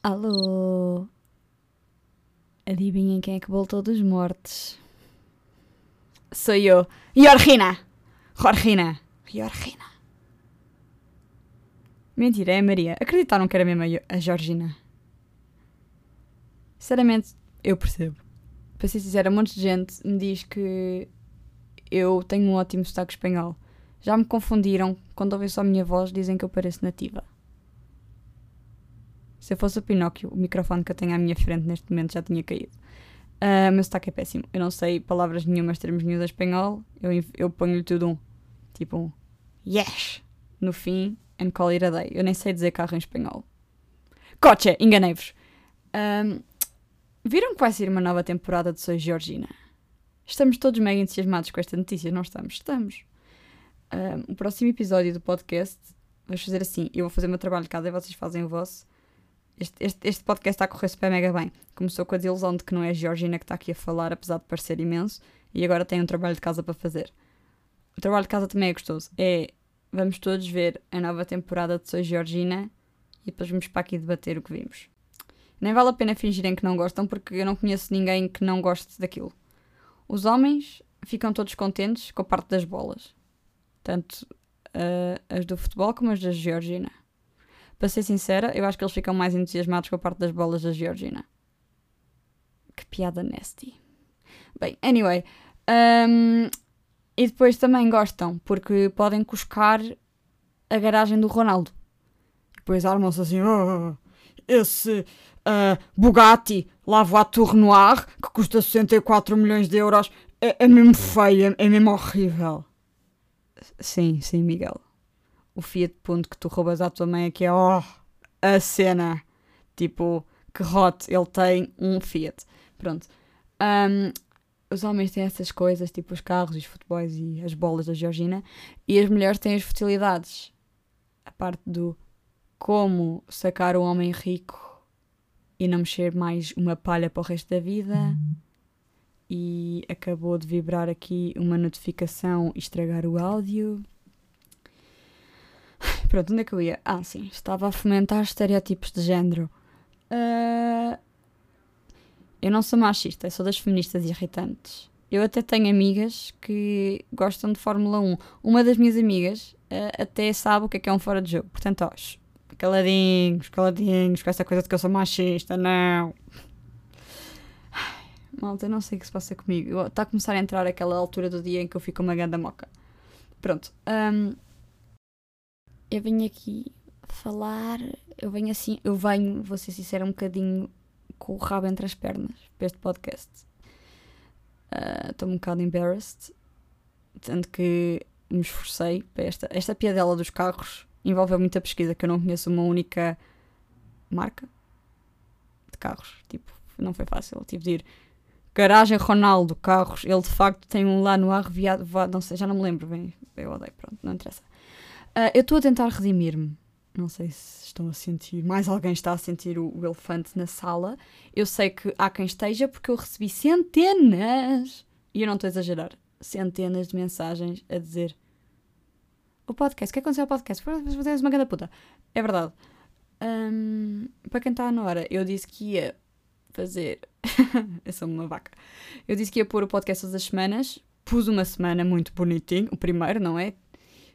Alô? Adivinhem quem é que voltou dos mortos? Sou eu, Jorgina! Jorgina! Jorgina! Mentira, é a Maria. Acreditaram que era mesmo a a Georgina? Sinceramente, eu percebo. Para ser sincera, um monte de gente me diz que eu tenho um ótimo sotaque espanhol. Já me confundiram. Quando ouvem só a minha voz, dizem que eu pareço nativa. Se eu fosse o Pinóquio, o microfone que eu tenho à minha frente neste momento já tinha caído. Ah, meu sotaque é péssimo. Eu não sei palavras nenhumas, termos nenhum em espanhol. Eu, eu ponho-lhe tudo um. Tipo um yes no fim and call it a day. Eu nem sei dizer carro em espanhol. Coche, enganei-vos. Ahm, viram que vai sair uma nova temporada de Sois Georgina? Estamos todos mega entusiasmados com esta notícia, não estamos? Estamos. Ahm, o próximo episódio do podcast, vamos fazer assim: eu vou fazer o meu trabalho de casa e vocês fazem o vosso. Este, este, este podcast está a correr super mega bem. Começou com a desilusão de que não é a Georgina que está aqui a falar, apesar de parecer imenso, e agora tem um trabalho de casa para fazer. O trabalho de casa também é gostoso. É, vamos todos ver a nova temporada de Sois Georgina e depois vamos para aqui debater o que vimos. Nem vale a pena fingirem que não gostam, porque eu não conheço ninguém que não goste daquilo. Os homens ficam todos contentes com a parte das bolas. Tanto ah, as do futebol como as da Georgina. Para ser sincera, eu acho que eles ficam mais entusiasmados com a parte das bolas da Georgina. Que piada nasty. Bem, anyway. hum, e depois também gostam, porque podem cuscar a garagem do Ronaldo. Depois armam-se assim, "Ah, esse ah, Bugatti Lavoie Noir, que custa 64 milhões de euros, é, é mesmo feio, é, é mesmo horrível. Sim, sim, Miguel. O Fiat Punto que tu roubas à tua mãe aqui é, oh, a cena. Tipo, que hot, ele tem um Fiat. Pronto. Hum, os homens têm essas coisas, tipo os carros, os futebols e as bolas da Georgina, e as mulheres têm as futilidades. A parte do como sacar o homem rico e não mexer mais uma palha para o resto da vida. E acabou de vibrar aqui uma notificação e estragar o áudio. Pronto, onde é que eu ia? Ah, sim, estava a fomentar estereótipos de género. Ah, eu não sou machista, sou das feministas irritantes. Eu até tenho amigas que gostam de Fórmula 1. Uma das minhas amigas ah, até sabe o que é que é um fora de jogo. Portanto, ó, caladinhos, caladinhos, com essa coisa de que eu sou machista, não. Ai, Malta, eu não sei o que se passa comigo. Está a começar a entrar aquela altura do dia em que eu fico uma ganda moca. Pronto. hum, eu venho aqui falar. Eu venho assim. Eu venho, vou ser sincera, um bocadinho com o rabo entre as pernas para este podcast. Ah, Estou um bocado embarrassed. Tanto que me esforcei para esta. Esta piadela dos carros envolveu muita pesquisa que eu não conheço uma única marca de carros. Tipo, não foi fácil. Tive de ir. Garagem Ronaldo, carros. Ele de facto tem um lá no ar viado. Não sei, já não me lembro bem. Eu odeio, pronto, não interessa. Ah, eu estou a tentar redimir-me. Não sei se estão a sentir. Mais alguém está a sentir o, o elefante na sala. Eu sei que há quem esteja porque eu recebi centenas. E eu não estou a exagerar. Centenas de mensagens a dizer. O podcast, o que aconteceu ao podcast? Você és uma grande puta. É verdade. Ahm, para quem está na hora, eu disse que ia fazer. eu sou uma vaca. Eu disse que ia pôr o podcast todas as semanas. Pus uma semana muito bonitinho. O primeiro, não é?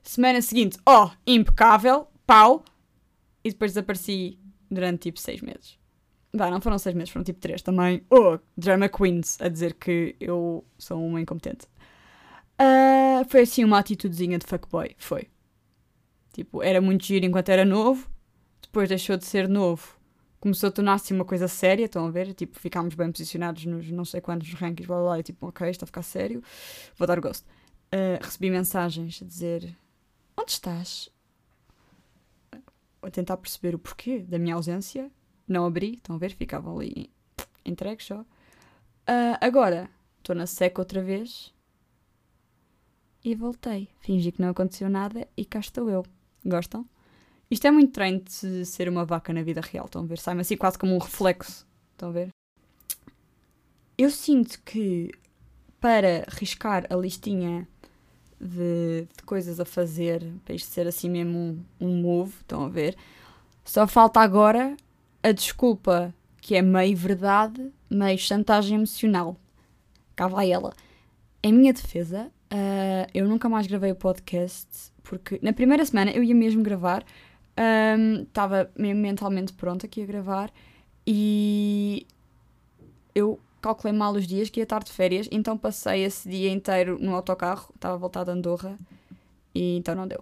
Semana seguinte, ó, impecável, pau. E depois desapareci durante tipo seis meses. Vá, não foram seis meses, foram tipo três também. Oh, drama queens, a dizer que eu sou uma incompetente. Ah, foi assim uma atitudezinha de fuckboy, foi. Tipo, era muito giro enquanto era novo, depois deixou de ser novo. Começou a tornar-se uma coisa séria, estão a ver? Tipo, ficámos bem posicionados nos não sei quantos rankings, blá blá blá, e tipo, ok, está a ficar sério, vou dar gosto. Ah, recebi mensagens a dizer: Onde estás? A tentar perceber o porquê da minha ausência. Não abri, estão a ver? Ficavam ali entregues só. Ah, agora, estou na seca outra vez. E voltei. Fingi que não aconteceu nada e cá estou eu. Gostam? Isto é muito treino de ser uma vaca na vida real, estão a ver? Sai-me assim quase como um reflexo. Estão a ver? Eu sinto que para riscar a listinha de, de coisas a fazer, para isto ser assim mesmo um, um move, estão a ver? Só falta agora a desculpa que é meio verdade, meio chantagem emocional. Cá vai ela. Em minha defesa, uh, eu nunca mais gravei o podcast porque na primeira semana eu ia mesmo gravar, estava um, mentalmente pronta que ia gravar e eu calculei mal os dias que ia estar de férias, então passei esse dia inteiro no autocarro, estava a voltar de Andorra e então não deu.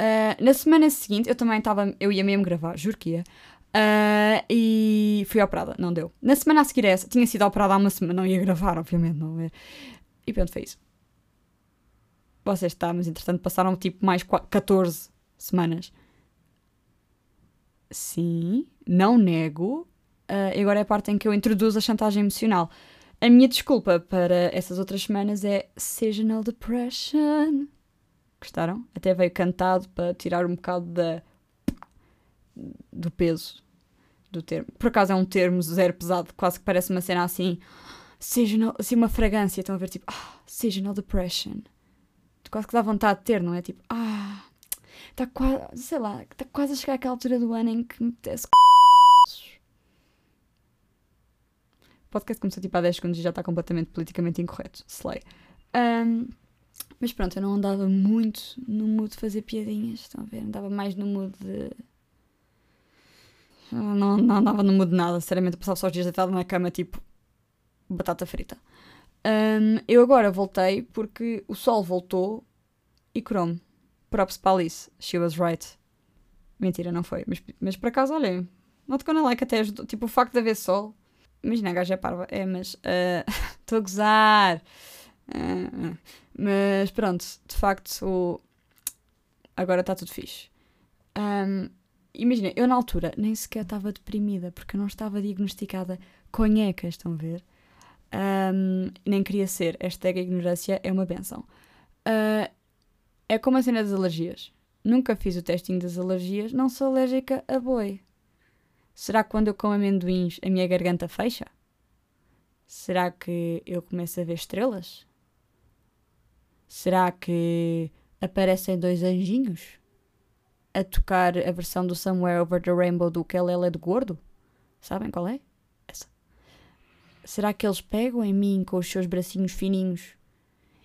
Uh, na semana seguinte eu também estava, eu ia mesmo gravar, juro que ia. Uh, e fui operada, não deu. Na semana a seguir essa, tinha sido operada há uma semana, não ia gravar, obviamente, não é? E pronto, foi isso. Vocês está, mas entretanto passaram tipo mais 14 semanas. Sim, não nego, Uh, agora é a parte em que eu introduzo a chantagem emocional. A minha desculpa para essas outras semanas é Seasonal Depression. Gostaram? Até veio cantado para tirar um bocado da, do peso do termo. Por acaso é um termo zero pesado, quase que parece uma cena assim. Seasonal, assim uma fragrância. Estão a ver tipo, ah, Seasonal Depression. Quase que dá vontade de ter, não é? Tipo, ah, está quase, sei lá, está quase a chegar àquela altura do ano em que me apetece podcast começou tipo há 10 segundos e já está completamente politicamente incorreto. Slay. Um, mas pronto, eu não andava muito no mood de fazer piadinhas, estão a ver? Andava mais no mood de. Não, não andava no mood de nada, sinceramente, passava só os dias deitado na cama, tipo. batata frita. Um, eu agora voltei porque o sol voltou e curou-me. Props para Alice, she was right. Mentira, não foi. Mas, mas por acaso, olhem, not gonna like até ajudou. Tipo, o facto de haver sol Imagina, a gaja é parva. É, mas ah, estou uh, a gozar. Uh, mas pronto, de facto, agora está tudo fixe. Um, imagina, eu na altura nem sequer estava deprimida porque eu não estava diagnosticada com nhecas, estão a ver? Um, nem queria ser. Esta ignorância é uma benção. Uh, é como a cena das alergias. Nunca fiz o testing das alergias, não sou alérgica a boi. Será que quando eu como amendoins a minha garganta fecha? Será que eu começo a ver estrelas? Será que aparecem dois anjinhos a tocar a versão do Somewhere Over the Rainbow do que ela é de gordo? Sabem qual é? Essa. Será que eles pegam em mim com os seus bracinhos fininhos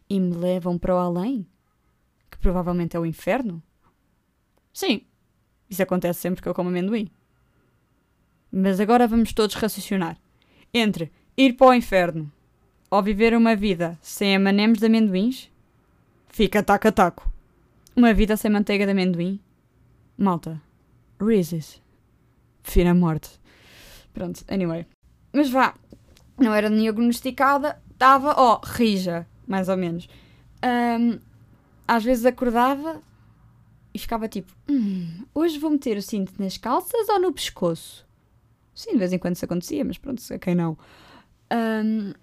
e me levam para o além? Que provavelmente é o inferno? Sim, isso acontece sempre que eu como amendoim. Mas agora vamos todos raciocinar. Entre ir para o inferno ou viver uma vida sem amanemes de amendoins, fica taco a taco. Uma vida sem manteiga de amendoim. Malta. Reese's. Fina morte. Pronto, anyway. Mas vá. Não era diagnosticada, estava, ó, oh, rija, mais ou menos. Um, às vezes acordava e ficava tipo: hum, hoje vou meter o cinto nas calças ou no pescoço? Sim, de vez em quando isso acontecia, mas pronto, a quem não. Um,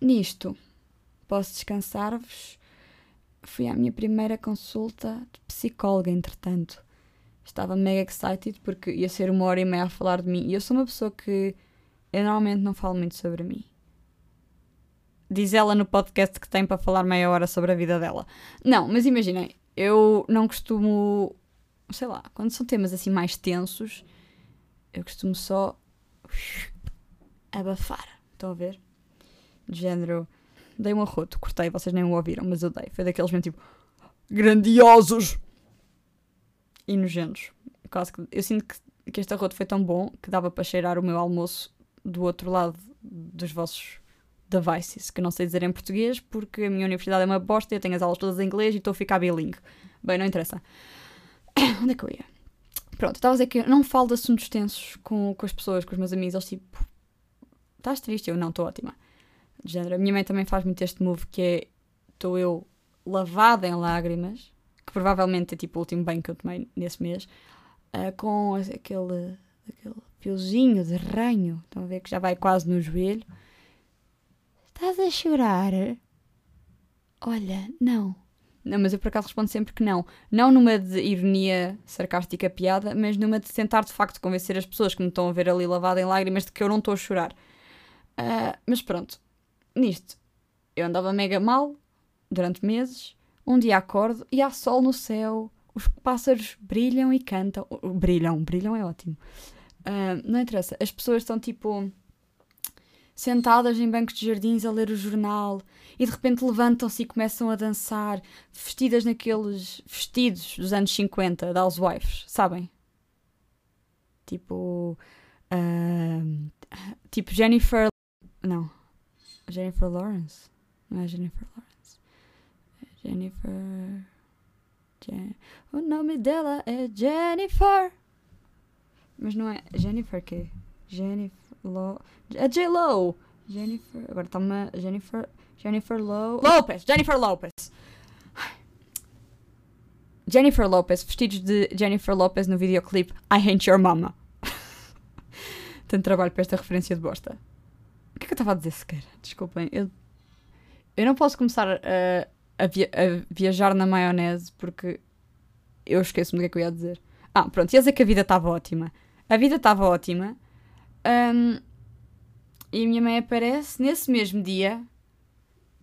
nisto, posso descansar-vos. Fui à minha primeira consulta de psicóloga, entretanto. Estava mega excited porque ia ser uma hora e meia a falar de mim. E eu sou uma pessoa que eu normalmente não falo muito sobre mim. Diz ela no podcast que tem para falar meia hora sobre a vida dela. Não, mas imaginem, eu não costumo. Sei lá, quando são temas assim mais tensos, eu costumo só abafar. Estão a ver? De género. Dei um arroto, cortei, vocês nem o ouviram, mas eu dei. Foi daqueles mesmo tipo. Grandiosos! E nojentos. Quase que, eu sinto que, que este arroto foi tão bom que dava para cheirar o meu almoço do outro lado dos vossos devices, que não sei dizer em português porque a minha universidade é uma bosta eu tenho as aulas todas em inglês e estou a ficar bilingue. Bem, não interessa. Onde é que eu ia? Pronto, estava a dizer que eu não falo de assuntos tensos com, com as pessoas, com os meus amigos. Eles tipo, estás triste? Eu não, estou ótima. De género. A minha mãe também faz muito este move que é, estou eu lavada em lágrimas, que provavelmente é tipo o último banho que eu tomei nesse mês, uh, com aquele, aquele fiozinho de ranho, estão a ver que já vai quase no joelho. Estás a chorar? Olha, não. Não, mas eu por acaso respondo sempre que não. Não numa de ironia sarcástica piada, mas numa de tentar de facto convencer as pessoas que me estão a ver ali lavada em lágrimas de que eu não estou a chorar. Uh, mas pronto, nisto, eu andava mega mal durante meses. Um dia acordo e há sol no céu, os pássaros brilham e cantam. Brilham, brilham é ótimo. Uh, não interessa. As pessoas estão tipo sentadas em bancos de jardins a ler o jornal e de repente levantam-se e começam a dançar, vestidas naqueles vestidos dos anos 50 da Housewives, sabem? Tipo. Uh, tipo Jennifer. Não. Jennifer Lawrence. Não é Jennifer Lawrence. É Jennifer. Jen... O nome dela é Jennifer. Mas não é. Jennifer quê? Jennifer. Lo... A J-Lo! Jennifer. Agora está uma. Jennifer. Jennifer Lo... Lopez! Jennifer Lopez! Jennifer Lopez, vestidos de Jennifer Lopez no videoclipe I Hate Your Mama. Tanto trabalho para esta referência de bosta. O que é que eu estava a dizer sequer? Desculpem. Eu, eu não posso começar a, a, via, a viajar na maionese porque eu esqueço-me do que é que eu ia dizer. Ah, pronto, ia dizer que a vida estava ótima. A vida estava ótima. Um, e a minha mãe aparece nesse mesmo dia.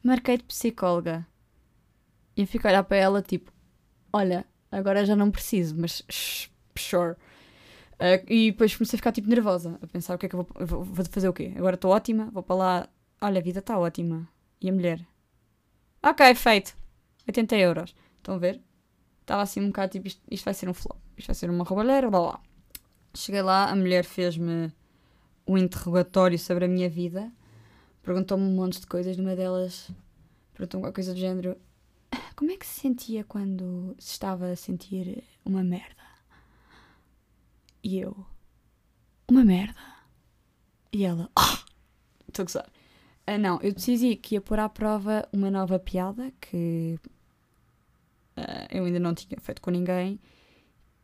Marquei de psicóloga. E eu fico a olhar para ela tipo: Olha, agora já não preciso, mas shh, sure. Uh, e depois comecei a ficar tipo nervosa, a pensar o que é que eu vou, vou fazer o quê? Agora estou ótima, vou para lá. Olha, a vida está ótima. E a mulher? Ok, feito. 80 euros. Estão a ver? Estava assim um bocado tipo: isto, isto vai ser um flop, isto vai ser uma roubalheira, blá blá. Cheguei lá, a mulher fez-me um interrogatório sobre a minha vida, perguntou-me um monte de coisas, numa delas perguntou-me alguma coisa do género: Como é que se sentia quando se estava a sentir uma merda? E eu: Uma merda. E ela: Ah! Estou a gozar. Uh, não, eu decidi que ia pôr à prova uma nova piada que uh, eu ainda não tinha feito com ninguém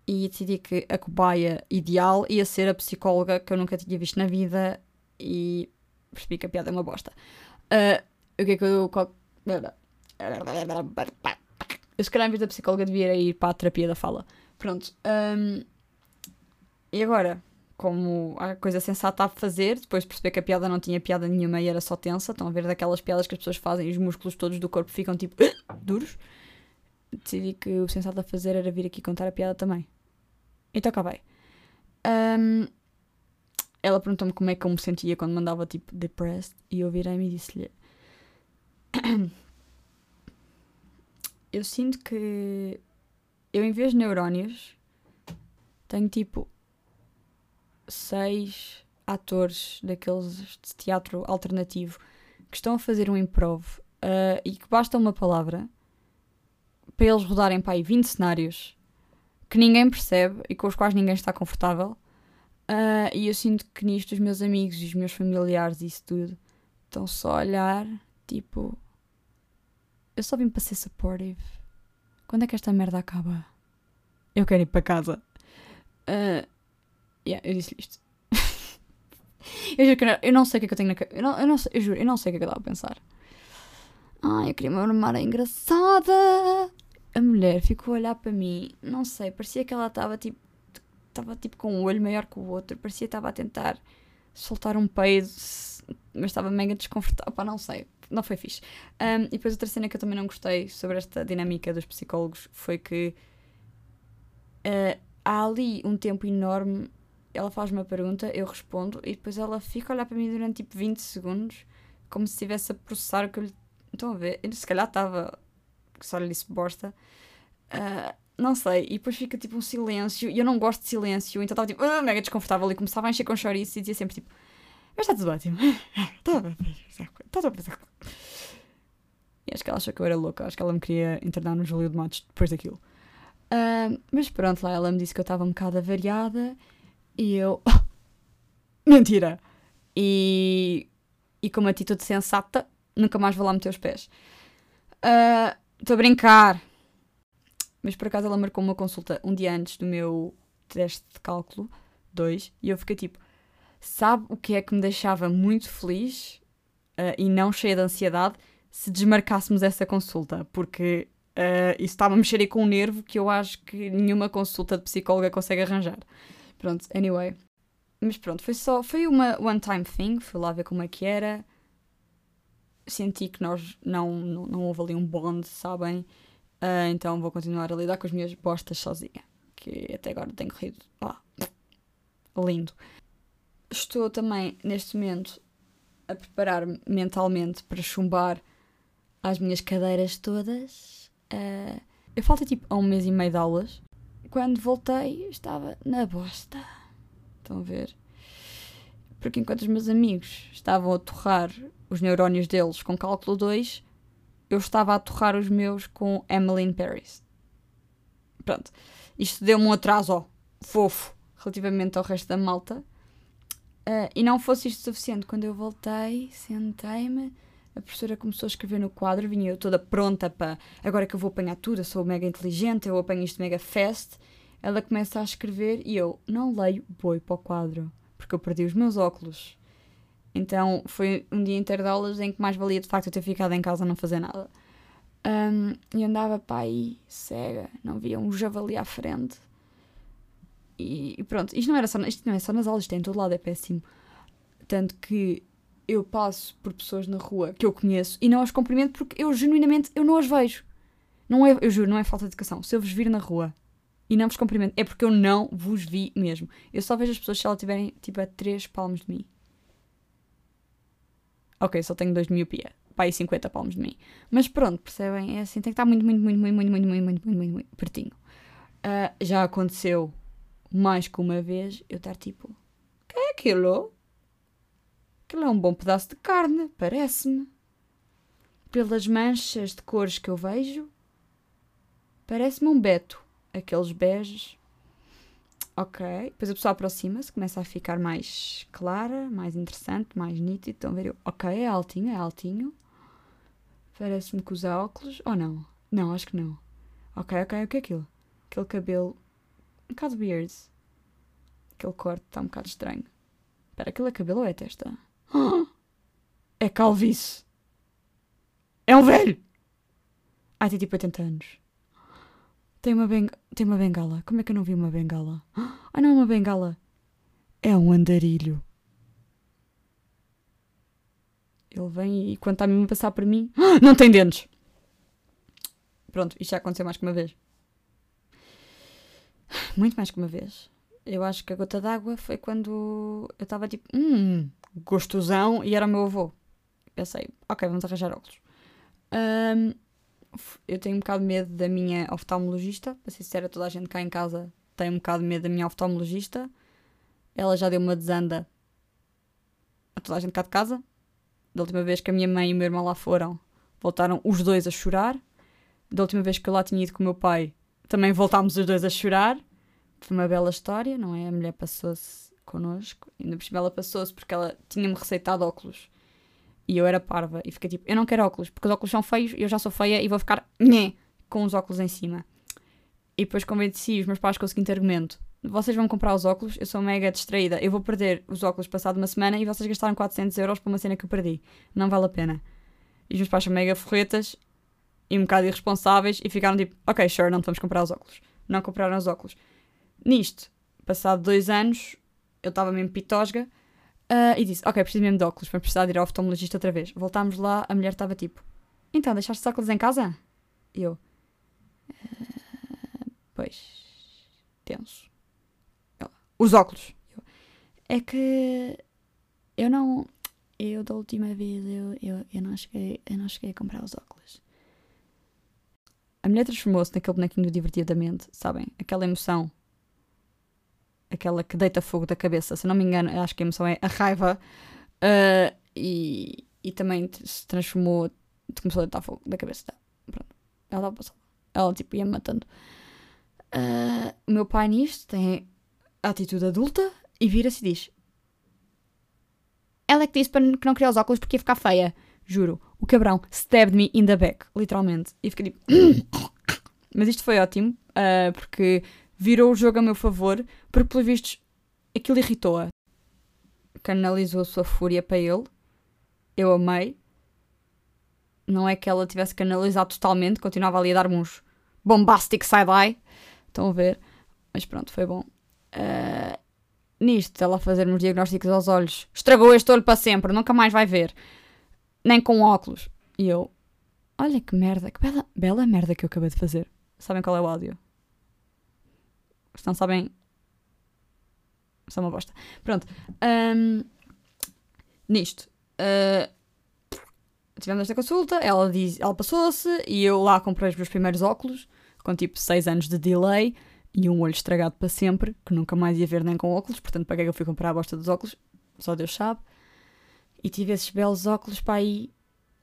e decidi que a cobaia ideal ia ser a psicóloga que eu nunca tinha visto na vida e percebi que a piada é uma bosta. Uh, o que é que eu. Eu se calhar em vez da psicóloga devia ir para a terapia da fala. Pronto. Um, e agora, como a coisa sensata a fazer, depois de perceber que a piada não tinha piada nenhuma e era só tensa, estão a ver daquelas piadas que as pessoas fazem e os músculos todos do corpo ficam tipo duros. Decidi que o sensato a fazer era vir aqui contar a piada também. Então acabei. Um, ela perguntou-me como é que eu me sentia quando mandava tipo depressed e eu virei-me e disse-lhe: Eu sinto que eu, em vez de neurónios, tenho tipo seis atores daqueles de teatro alternativo que estão a fazer um improv uh, e que basta uma palavra para eles rodarem para aí 20 cenários que ninguém percebe e com os quais ninguém está confortável. Uh, e eu sinto que nisto os meus amigos e os meus familiares e isso tudo estão só a olhar, tipo. Eu só vim para ser supportive. Quando é que esta merda acaba? Eu quero ir para casa. Uh, yeah, eu disse isto. eu juro que não, eu não sei o que é que eu tenho na cabeça. Eu, não, eu, não, eu juro, eu não sei o que é que eu estava a pensar. Ai, eu queria uma memória engraçada a mulher ficou a olhar para mim, não sei, parecia que ela estava tipo, estava tipo com um olho maior que o outro, parecia que estava a tentar soltar um peido, mas estava mega desconfortável, pá, não sei, não foi fixe. Um, e depois outra cena que eu também não gostei sobre esta dinâmica dos psicólogos foi que uh, há ali um tempo enorme, ela faz uma pergunta, eu respondo, e depois ela fica a olhar para mim durante tipo 20 segundos, como se estivesse a processar o que eu lhe. Estão a ver? Se calhar estava só lhe disse bosta. Uh, não sei, e depois fica tipo um silêncio, e eu não gosto de silêncio, então estava tipo uh, mega desconfortável e começava a encher com chouriço e dizia sempre tipo: Mas está tudo ótimo, está tudo a E acho que ela achou que eu era louca, acho que ela me queria internar no Júlio de Matos depois daquilo. Uh, mas pronto, lá ela me disse que eu estava um bocado avariada e eu. Mentira! E, e com uma atitude sensata, nunca mais vou lá meter os pés. Uh, Estou a brincar. Mas por acaso ela marcou uma consulta um dia antes do meu teste de cálculo 2 e eu fiquei tipo: sabe o que é que me deixava muito feliz uh, e não cheia de ansiedade se desmarcássemos essa consulta? Porque uh, isso estava a mexer aí com um nervo que eu acho que nenhuma consulta de psicóloga consegue arranjar. Pronto, anyway. Mas pronto, foi só. Foi uma one-time thing. Fui lá ver como é que era senti que nós não, não, não houve ali um bond, sabem? Uh, então vou continuar a lidar com as minhas bostas sozinha. Que até agora tem corrido ah, lindo. Estou também, neste momento, a preparar-me mentalmente para chumbar as minhas cadeiras todas. Uh, eu faltei tipo um mês e meio de aulas. Quando voltei, estava na bosta. Estão a ver? Porque enquanto os meus amigos estavam a torrar os neurónios deles com cálculo 2, eu estava a torrar os meus com Emily in Paris. Pronto. Isto deu-me um atraso ó, fofo relativamente ao resto da malta. Uh, e não fosse isto suficiente. Quando eu voltei, sentei-me, a professora começou a escrever no quadro, vinha eu toda pronta para agora que eu vou apanhar tudo, eu sou mega inteligente, eu apanho isto mega fast. Ela começa a escrever e eu não leio boi para o quadro, porque eu perdi os meus óculos. Então foi um dia inteiro de aulas em que mais valia de facto eu ter ficado em casa a não fazer nada. Um, e andava para aí, cega, não via um javali à frente. E, e, pronto, isto não, era só, isto não é só nas aulas, isto é em todo lado, é péssimo. Tanto que eu passo por pessoas na rua que eu conheço e não as cumprimento porque eu genuinamente eu não as vejo. Não é, eu juro, não é falta de educação. Se eu vos vir na rua e não vos cumprimento, é porque eu não vos vi mesmo. Eu só vejo as pessoas se elas tiverem tipo a 3 palmos de mim. Ok, só tenho 2 de miopia. Pai, 50 palmos de mim. Mas pronto, percebem? É assim, tem que estar muito, muito, muito, muito, muito, muito, muito, muito, muito, muito, muito pertinho. Uh, já aconteceu mais que uma vez eu estar tipo: que é aquilo? Aquilo é um bom pedaço de carne, parece-me. Pelas manchas de cores que eu vejo, parece-me um beto. Aqueles beges. Ok. Depois a pessoa aproxima-se, começa a ficar mais clara, mais interessante, mais nítido. Estão a ver? Eu, ok, é altinho, é altinho. Parece-me que usa óculos. Ou não? Não, acho que não. Ok, ok, o que é aquilo? Aquele cabelo um bocado weird. Aquele corte está um bocado estranho. Espera, aquilo é cabelo ou é testa? É calvície. É um velho! Ai, tem tipo 80 anos. Tem uma, beng tem uma bengala. Como é que eu não vi uma bengala? Ah, não é uma bengala. É um andarilho. Ele vem e quando está mesmo a passar por mim, não tem dentes. Pronto, isto já aconteceu mais que uma vez. Muito mais que uma vez. Eu acho que a gota d'água foi quando eu estava tipo, hum, gostosão, e era o meu avô. Pensei, ok, vamos arranjar óculos. Um, eu tenho um bocado de medo da minha oftalmologista. Para ser sincera, toda a gente cá em casa tem um bocado de medo da minha oftalmologista. Ela já deu uma desanda a toda a gente cá de casa. Da última vez que a minha mãe e o meu irmão lá foram, voltaram os dois a chorar. Da última vez que eu lá tinha ido com o meu pai, também voltámos os dois a chorar. Foi uma bela história, não é? A mulher passou-se connosco. Ainda por cima ela passou-se porque ela tinha-me receitado óculos. E eu era parva. E fiquei tipo, eu não quero óculos, porque os óculos são feios, eu já sou feia e vou ficar nhé, com os óculos em cima. E depois convenci os meus pais com o seguinte argumento. Vocês vão comprar os óculos, eu sou mega distraída. Eu vou perder os óculos passado uma semana e vocês gastaram 400 euros para uma cena que eu perdi. Não vale a pena. E os meus pais são mega forretas e um bocado irresponsáveis e ficaram tipo, ok, sure, não vamos comprar os óculos. Não compraram os óculos. Nisto, passado dois anos, eu estava mesmo pitosga uh, e disse: Ok, preciso mesmo de óculos, para precisar de ir ao oftalmologista outra vez. Voltámos lá, a mulher estava tipo: Então, deixaste os óculos em casa? E eu: uh, Pois, tenso. Ela, os óculos. Eu, é que eu não. Eu, da última vez, eu, eu, eu, não cheguei, eu não cheguei a comprar os óculos. A mulher transformou-se naquele bonequinho divertidamente, sabem? Aquela emoção aquela que deita fogo da cabeça, se não me engano, acho que a emoção é a raiva, uh, e, e também se transformou, começou a deitar fogo da cabeça. Pronto. Ela passou. Ela tipo ia matando. Uh, o meu pai nisto tem a atitude adulta e vira-se e diz: Ela é que disse para que não queria os óculos porque ia ficar feia. Juro. O cabrão stabbed me in the back, literalmente. E fiquei tipo. Mas isto foi ótimo, uh, porque virou o jogo a meu favor, porque, pelos vistos, aquilo irritou-a. Canalizou a sua fúria para ele. Eu amei. Não é que ela tivesse canalizado totalmente, continuava ali a dar-me uns bombastic side-eye. Estão a ver? Mas pronto, foi bom. Uh, nisto, ela a fazer-me os diagnósticos aos olhos. Estragou este olho para sempre, nunca mais vai ver. Nem com óculos. E eu, olha que merda, que bela, bela merda que eu acabei de fazer. Sabem qual é o áudio? Se não sabem, Só uma bosta. Pronto. Um, nisto. Uh, tivemos esta consulta, ela, diz, ela passou-se e eu lá comprei os meus primeiros óculos, com tipo 6 anos de delay e um olho estragado para sempre, que nunca mais ia ver nem com óculos, portanto, para que é que eu fui comprar a bosta dos óculos? Só Deus sabe. E tive esses belos óculos para aí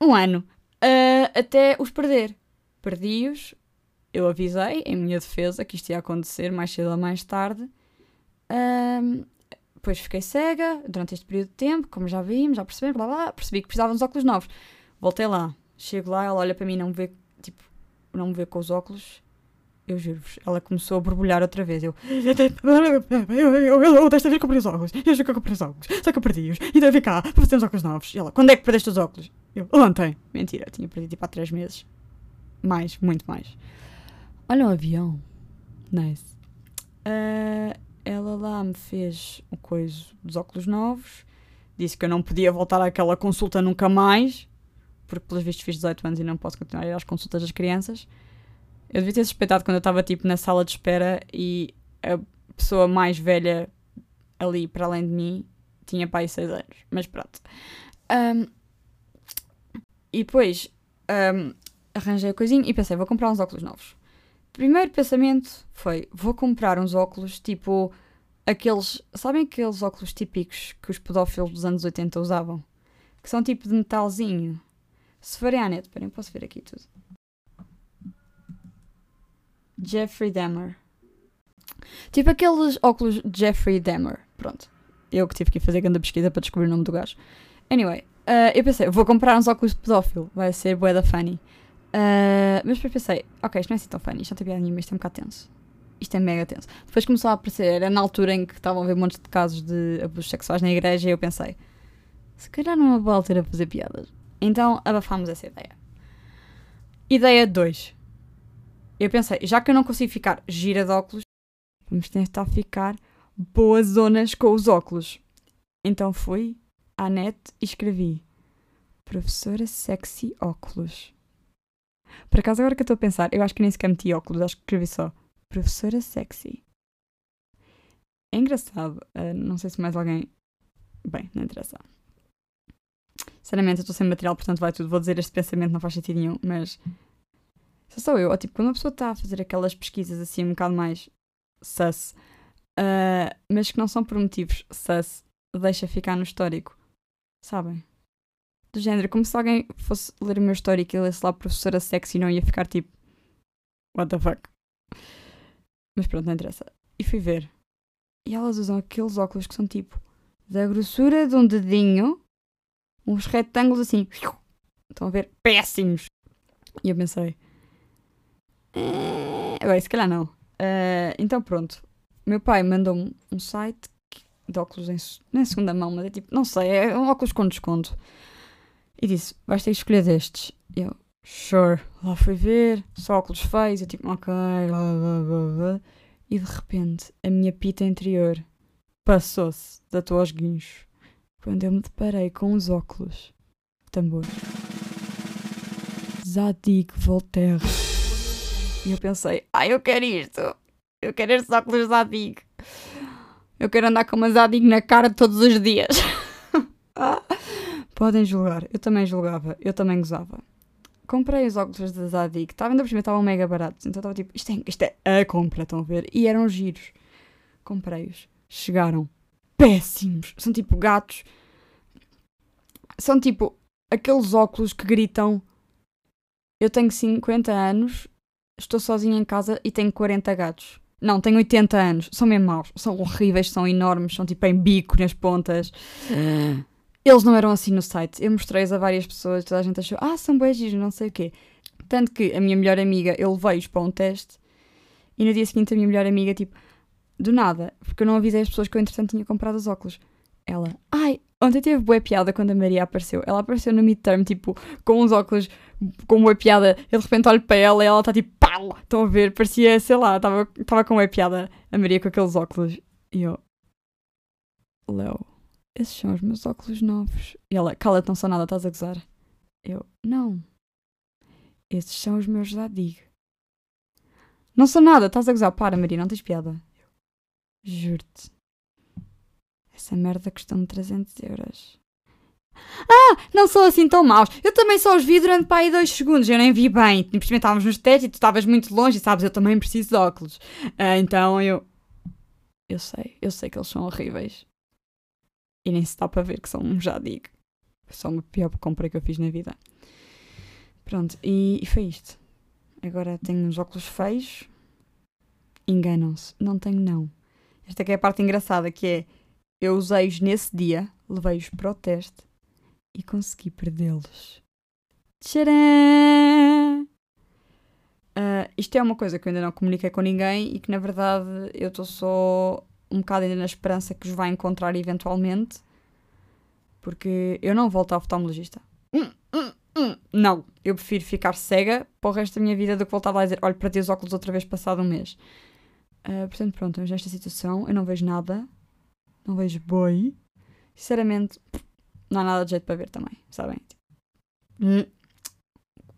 um ano, uh, até os perder. Perdi-os, eu avisei, em minha defesa, que isto ia acontecer mais cedo ou mais tarde. Um, depois fiquei cega durante este período de tempo, como já vimos, já percebemos, blá blá, percebi que precisava de óculos novos. Voltei lá, chego lá, ela olha para mim, não me vê, tipo, não me vê com os óculos. Eu juro-vos, ela começou a borbulhar outra vez. Eu, eu, eu, eu, desta vez comprei os óculos. Eu juro que eu comprei os óculos. Só que eu perdi-os. E deve cá para fazer os óculos novos. E ela, quando é que perdeste os óculos? Eu, ontem. Mentira, tinha perdido tipo há três meses. Mais, muito mais. Olha o um avião. Nice. Uh, ela lá me fez o coisa dos óculos novos. Disse que eu não podia voltar àquela consulta nunca mais porque pelos vistos fiz 18 anos e não posso continuar a ir às consultas das crianças. Eu devia ter suspeitado quando eu estava tipo na sala de espera e a pessoa mais velha ali para além de mim tinha pai 6 anos, mas pronto. Um, e depois um, arranjei a coisinha e pensei, vou comprar uns óculos novos. Primeiro pensamento foi, vou comprar uns óculos tipo aqueles, sabem aqueles óculos típicos que os pedófilos dos anos 80 usavam? Que são tipo de metalzinho. Se forem à net, esperem, posso ver aqui tudo. Jeffrey Dahmer. Tipo aqueles óculos Jeffrey Dahmer. Pronto. Eu que tive que fazer grande pesquisa para descobrir o nome do gajo. Anyway, uh, eu pensei, vou comprar uns óculos de pedófilo. Vai ser bué da funny. Uh, mas depois pensei, ok, isto não é assim tão funny, isto não tem piada nenhuma, isto é um bocado tenso. Isto é mega tenso. Depois começou a aparecer, era na altura em que estavam a ver montes de casos de abusos sexuais na igreja e eu pensei, se calhar não é uma boa altura fazer piadas. Então abafámos essa ideia. Ideia 2. Eu pensei, já que eu não consigo ficar gira de óculos, vamos tentar ficar boas zonas com os óculos. Então fui à net e escrevi Professora Sexy Óculos. Por acaso, agora que eu estou a pensar, eu acho que nem sequer meti óculos, acho que escrevi só Professora Sexy. É engraçado, uh, não sei se mais alguém. Bem, não interessa. Sinceramente, eu estou sem material, portanto vai tudo. Vou dizer este pensamento, não faz sentido nenhum, mas. Só sou eu. Ou, tipo, quando uma pessoa está a fazer aquelas pesquisas assim um bocado mais sus, uh, mas que não são por motivos sus, deixa ficar no histórico. Sabem? Do género, como se alguém fosse ler o meu histórico e lesse lá professora sexy e não ia ficar tipo. What the fuck? Mas pronto, não interessa. E fui ver. E elas usam aqueles óculos que são tipo da grossura de um dedinho uns retângulos assim. Estão a ver? Péssimos! E eu pensei. Eh, bem, se calhar não. Uh, então pronto. Meu pai mandou-me um site de óculos em, segunda mão, mas é tipo, não sei, é um óculos com desconto. E disse: vais ter que escolher destes. E eu, sure. Lá fui ver, só óculos feios. Eu tipo, ok, blá, blá, blá, blá. E de repente, a minha pita interior passou-se da tua aos guinchos quando eu me deparei com os óculos. Tambor. Zadig Voltaire. E eu pensei, ah, eu quero isto. Eu quero estes óculos Zadig. Eu quero andar com uma Zadig na cara todos os dias. Podem julgar. Eu também julgava. Eu também gozava. Comprei os óculos da Zadig. Estava ainda por cima, estavam mega baratos. Então estava tipo, isto é, isto é a compra, estão a ver? E eram giros. Comprei-os. Chegaram péssimos. São tipo gatos. São tipo aqueles óculos que gritam: Eu tenho 50 anos, estou sozinha em casa e tenho 40 gatos. Não, tenho 80 anos. São mesmo maus. São horríveis, são enormes, são tipo em bico nas pontas. Eles não eram assim no site. Eu mostrei-os a várias pessoas, toda a gente achou: Ah, são beijos, não sei o quê. Tanto que a minha melhor amiga, eu levei-os para um teste e no dia seguinte a minha melhor amiga, tipo, do nada, porque eu não avisei as pessoas que eu entretanto tinha comprado os óculos. Ela, ai, ontem teve boa piada quando a Maria apareceu. Ela apareceu no midterm, tipo, com uns óculos, com boa piada. Eu de repente olho para ela e ela está tipo, pau! Estão a ver? Parecia, sei lá, estava com boa piada a Maria com aqueles óculos. E eu, Léo, esses são os meus óculos novos. E ela, cala-te, não são nada, estás a gozar. Eu, não. Esses são os meus Zadig. Não são nada, estás a gozar. Para, Maria, não tens piada. Juro-te. Essa merda custou-me 300 euros. Ah, não são assim tão maus. Eu também só os vi durante para aí dois segundos. Eu nem vi bem. Simplesmente estávamos nos tetos e tu estavas muito longe e sabes, eu também preciso de óculos. Ah, então eu. Eu sei, eu sei que eles são horríveis. E nem se está para ver que são, já digo. Só uma pior compra que eu fiz na vida. Pronto, e, e foi isto. Agora tenho uns óculos feios. Enganam-se. Não tenho, não. Esta é a parte engraçada, que é... Eu usei-os nesse dia, levei-os para o teste e consegui perdê-los. Tcharam! Uh, isto é uma coisa que eu ainda não comuniquei com ninguém e que na verdade eu estou só um bocado ainda na esperança que os vai encontrar eventualmente porque eu não volto ao oftalmologista. Hum, hum, hum. Não, eu prefiro ficar cega para o resto da minha vida do que voltar lá a dizer olha, para ter os óculos outra vez passado um mês. Uh, portanto, pronto, estamos nesta situação. Eu não vejo nada. Não vejo boi. Sinceramente, não há nada de jeito para ver também, sabem? Hum.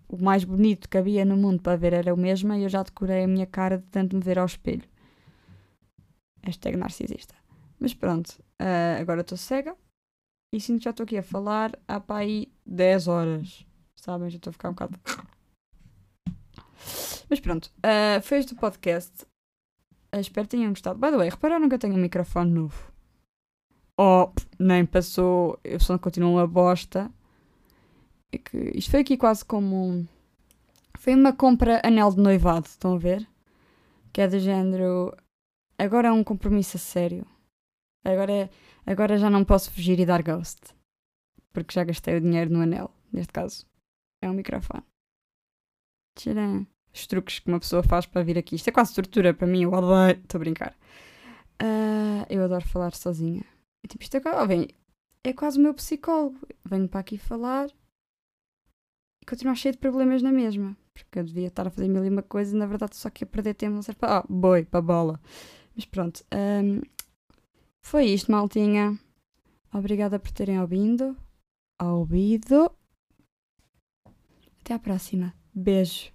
O mais bonito que havia no mundo para ver era o mesmo e eu já decorei a minha cara de tanto me ver ao espelho. Hashtag narcisista. Mas pronto, uh, agora estou cega e sinto que já estou aqui a falar há para aí 10 horas. Sabem? Já estou a ficar um bocado. Mas pronto, uh, foi este o podcast. Uh, espero que tenham gostado. By the way, repararam que eu tenho um microfone novo? Oh, nem passou. Eu só continuo uma bosta. É que isto foi aqui quase como. Foi uma compra anel de noivado, estão a ver? Que é do género. Agora é um compromisso a sério. Agora, é, agora já não posso fugir e dar ghost. Porque já gastei o dinheiro no anel. Neste caso, é um microfone. Tcharam. Os truques que uma pessoa faz para vir aqui. Isto é quase tortura para mim. Eu. Estou a brincar. Uh, eu adoro falar sozinha. E, tipo, isto é, oh, vem, é quase o meu psicólogo. Venho para aqui falar e continuar cheio de problemas na mesma. Porque eu devia estar a fazer mil e uma coisa e na verdade só que ia perder tempo não serve para. Ah, boi, para bola. Mas pronto. Um, foi isto, maltinha. Obrigada por terem ouvido. Ouvido. Até à próxima. Beijo.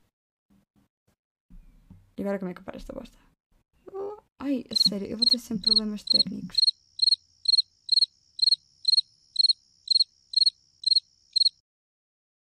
E agora como é que eu paro esta bosta? Ai, sério, eu vou ter sempre problemas técnicos.